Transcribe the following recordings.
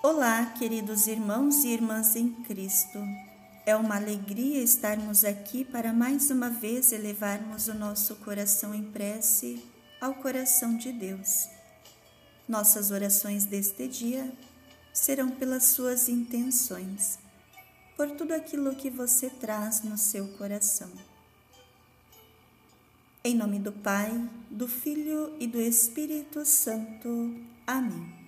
Olá, queridos irmãos e irmãs em Cristo. É uma alegria estarmos aqui para mais uma vez elevarmos o nosso coração em prece ao coração de Deus. Nossas orações deste dia serão pelas suas intenções, por tudo aquilo que você traz no seu coração. Em nome do Pai, do Filho e do Espírito Santo. Amém.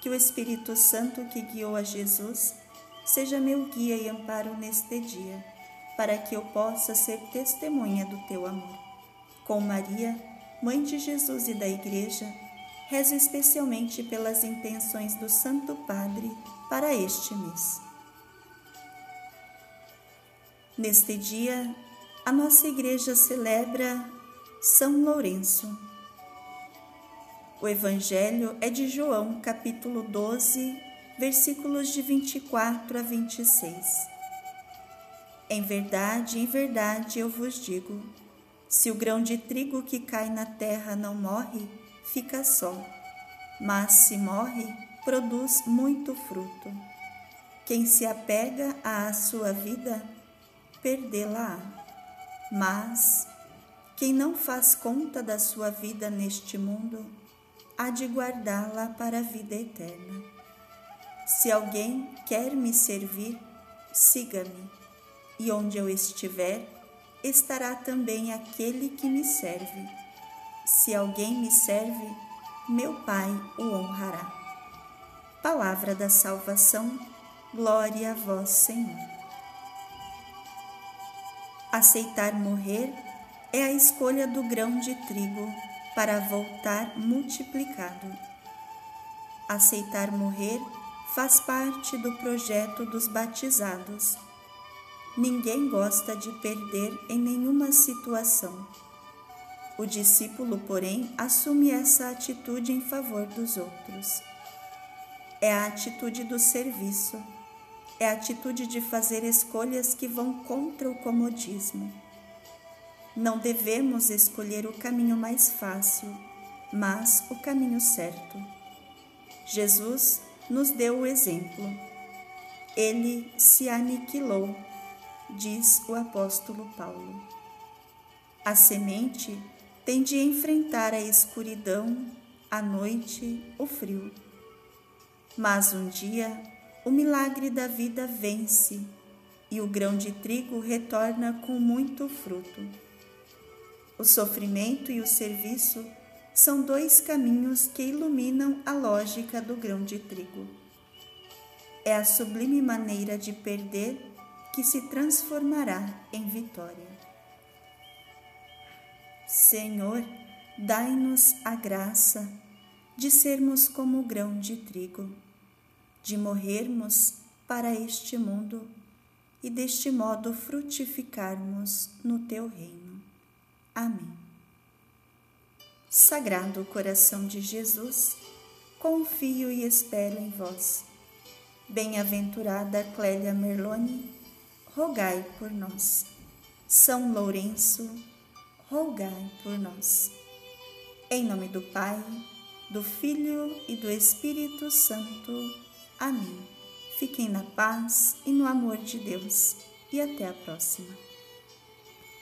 que o Espírito Santo que guiou a Jesus seja meu guia e amparo neste dia, para que eu possa ser testemunha do teu amor. Com Maria, Mãe de Jesus e da Igreja, rezo especialmente pelas intenções do Santo Padre para este mês. Neste dia, a nossa Igreja celebra São Lourenço o Evangelho é de João, capítulo 12, versículos de 24 a 26. Em verdade, em verdade eu vos digo: se o grão de trigo que cai na terra não morre, fica só, mas se morre, produz muito fruto. Quem se apega à sua vida, perdê-la. Mas quem não faz conta da sua vida neste mundo, há de guardá-la para a vida eterna. Se alguém quer me servir, siga-me, e onde eu estiver, estará também aquele que me serve. Se alguém me serve, meu Pai o honrará. Palavra da salvação, glória a vós, Senhor. Aceitar morrer é a escolha do grão de trigo para voltar multiplicado. Aceitar morrer faz parte do projeto dos batizados. Ninguém gosta de perder em nenhuma situação. O discípulo, porém, assume essa atitude em favor dos outros. É a atitude do serviço, é a atitude de fazer escolhas que vão contra o comodismo não devemos escolher o caminho mais fácil, mas o caminho certo. Jesus nos deu o exemplo. Ele se aniquilou, diz o apóstolo Paulo. A semente tem de enfrentar a escuridão, a noite, o frio. Mas um dia o milagre da vida vence e o grão de trigo retorna com muito fruto. O sofrimento e o serviço são dois caminhos que iluminam a lógica do grão de trigo. É a sublime maneira de perder que se transformará em vitória. Senhor, dai-nos a graça de sermos como o grão de trigo, de morrermos para este mundo e deste modo frutificarmos no teu reino. Amém. Sagrado coração de Jesus, confio e espero em vós. Bem-aventurada Clélia Merlone, rogai por nós. São Lourenço, rogai por nós. Em nome do Pai, do Filho e do Espírito Santo. Amém. Fiquem na paz e no amor de Deus e até a próxima.